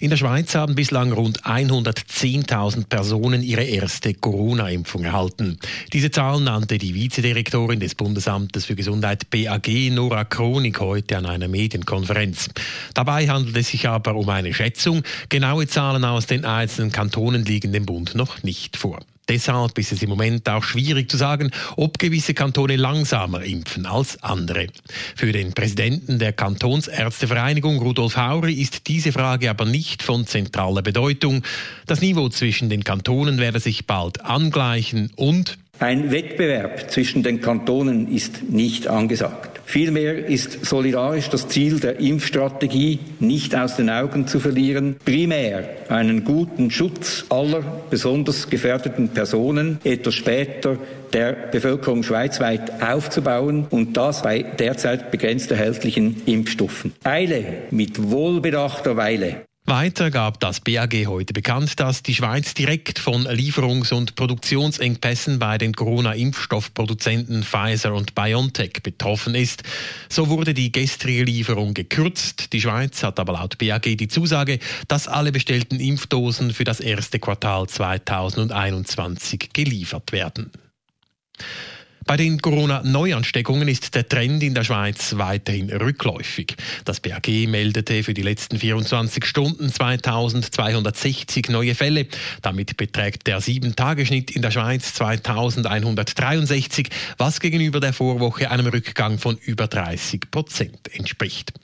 In der Schweiz haben bislang rund 110.000 Personen ihre erste Corona-Impfung erhalten. Diese Zahl nannte die Vizedirektorin des Bundesamtes für Gesundheit BAG Nora Kronig heute an einer Medienkonferenz. Dabei handelt es sich aber um eine Schätzung. Genaue Zahlen aus den einzelnen Kantonen liegen dem Bund noch nicht vor. Deshalb ist es im Moment auch schwierig zu sagen, ob gewisse Kantone langsamer impfen als andere. Für den Präsidenten der Kantonsärztevereinigung Rudolf Hauri ist diese Frage aber nicht von zentraler Bedeutung. Das Niveau zwischen den Kantonen werde sich bald angleichen und ein Wettbewerb zwischen den Kantonen ist nicht angesagt. Vielmehr ist solidarisch das Ziel der Impfstrategie nicht aus den Augen zu verlieren, primär einen guten Schutz aller besonders gefährdeten Personen etwas später der Bevölkerung schweizweit aufzubauen und das bei derzeit begrenzt erhältlichen Impfstoffen. Eile mit wohlbedachter Weile. Weiter gab das BAG heute bekannt, dass die Schweiz direkt von Lieferungs- und Produktionsengpässen bei den Corona-Impfstoffproduzenten Pfizer und BioNTech betroffen ist. So wurde die gestrige Lieferung gekürzt. Die Schweiz hat aber laut BAG die Zusage, dass alle bestellten Impfdosen für das erste Quartal 2021 geliefert werden. Bei den Corona-Neuansteckungen ist der Trend in der Schweiz weiterhin rückläufig. Das BAG meldete für die letzten 24 Stunden 2260 neue Fälle. Damit beträgt der 7-Tage-Schnitt in der Schweiz 2163, was gegenüber der Vorwoche einem Rückgang von über 30 Prozent entspricht.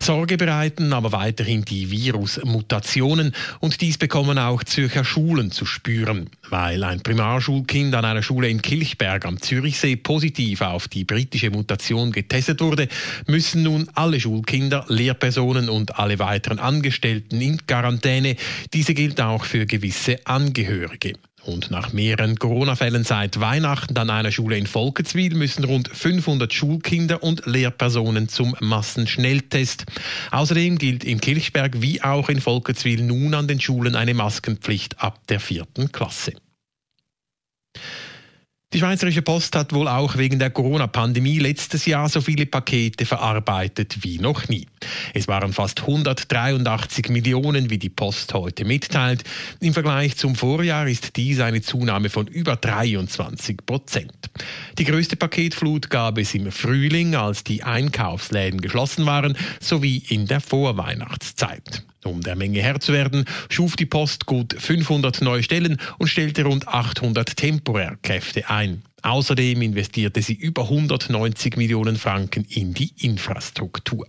Sorge bereiten aber weiterhin die Virusmutationen und dies bekommen auch Zürcher Schulen zu spüren, weil ein Primarschulkind an einer Schule in Kilchberg am Zürichsee positiv auf die britische Mutation getestet wurde, müssen nun alle Schulkinder, Lehrpersonen und alle weiteren Angestellten in Quarantäne. Diese gilt auch für gewisse Angehörige. Und nach mehreren Corona-Fällen seit Weihnachten an einer Schule in Volketswil müssen rund 500 Schulkinder und Lehrpersonen zum Massenschnelltest. Außerdem gilt in Kirchberg wie auch in Volketswil nun an den Schulen eine Maskenpflicht ab der vierten Klasse. Die Schweizerische Post hat wohl auch wegen der Corona-Pandemie letztes Jahr so viele Pakete verarbeitet wie noch nie. Es waren fast 183 Millionen, wie die Post heute mitteilt. Im Vergleich zum Vorjahr ist dies eine Zunahme von über 23 Prozent. Die größte Paketflut gab es im Frühling, als die Einkaufsläden geschlossen waren, sowie in der Vorweihnachtszeit. Um der Menge Herr zu werden, schuf die Post gut 500 neue Stellen und stellte rund 800 Temporärkräfte ein. Außerdem investierte sie über 190 Millionen Franken in die Infrastruktur.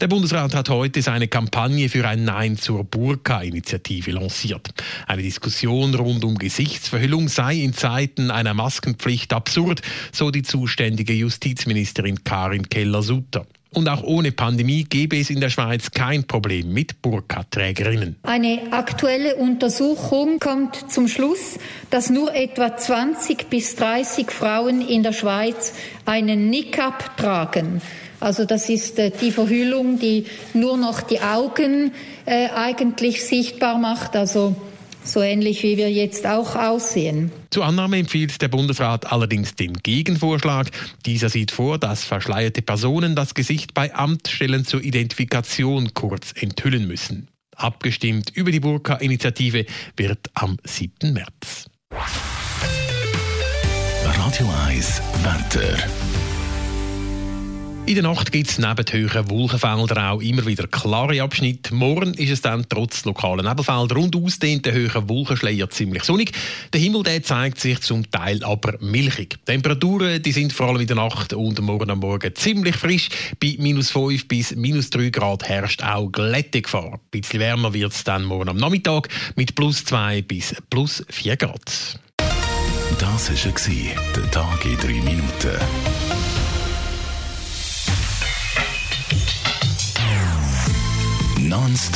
Der Bundesrat hat heute seine Kampagne für ein Nein zur Burka-Initiative lanciert. Eine Diskussion rund um Gesichtsverhüllung sei in Zeiten einer Maskenpflicht absurd, so die zuständige Justizministerin Karin Keller-Sutter. Und auch ohne Pandemie gäbe es in der Schweiz kein Problem mit Burka-Trägerinnen. Eine aktuelle Untersuchung kommt zum Schluss, dass nur etwa 20 bis 30 Frauen in der Schweiz einen Niqab tragen. Also das ist äh, die Verhüllung, die nur noch die Augen äh, eigentlich sichtbar macht. Also so ähnlich wie wir jetzt auch aussehen. Zur Annahme empfiehlt der Bundesrat allerdings den Gegenvorschlag. Dieser sieht vor, dass verschleierte Personen das Gesicht bei Amtsstellen zur Identifikation kurz enthüllen müssen. Abgestimmt über die Burka-Initiative wird am 7. März. Radio 1 Wetter. In der Nacht gibt es neben höheren Wolkenfeldern auch immer wieder klare Abschnitte. Morgen ist es dann trotz lokalen Nebelfelder und ausdehnten höheren Wolkenschleier ziemlich sonnig. Der Himmel der zeigt sich zum Teil aber milchig. Die Temperaturen die sind vor allem in der Nacht und morgen am Morgen ziemlich frisch. Bei minus 5 bis minus 3 Grad herrscht auch Glättegefahr. Ein bisschen wärmer wird es dann morgen am Nachmittag mit plus 2 bis plus 4 Grad. Das war der Tag in 3 Minuten.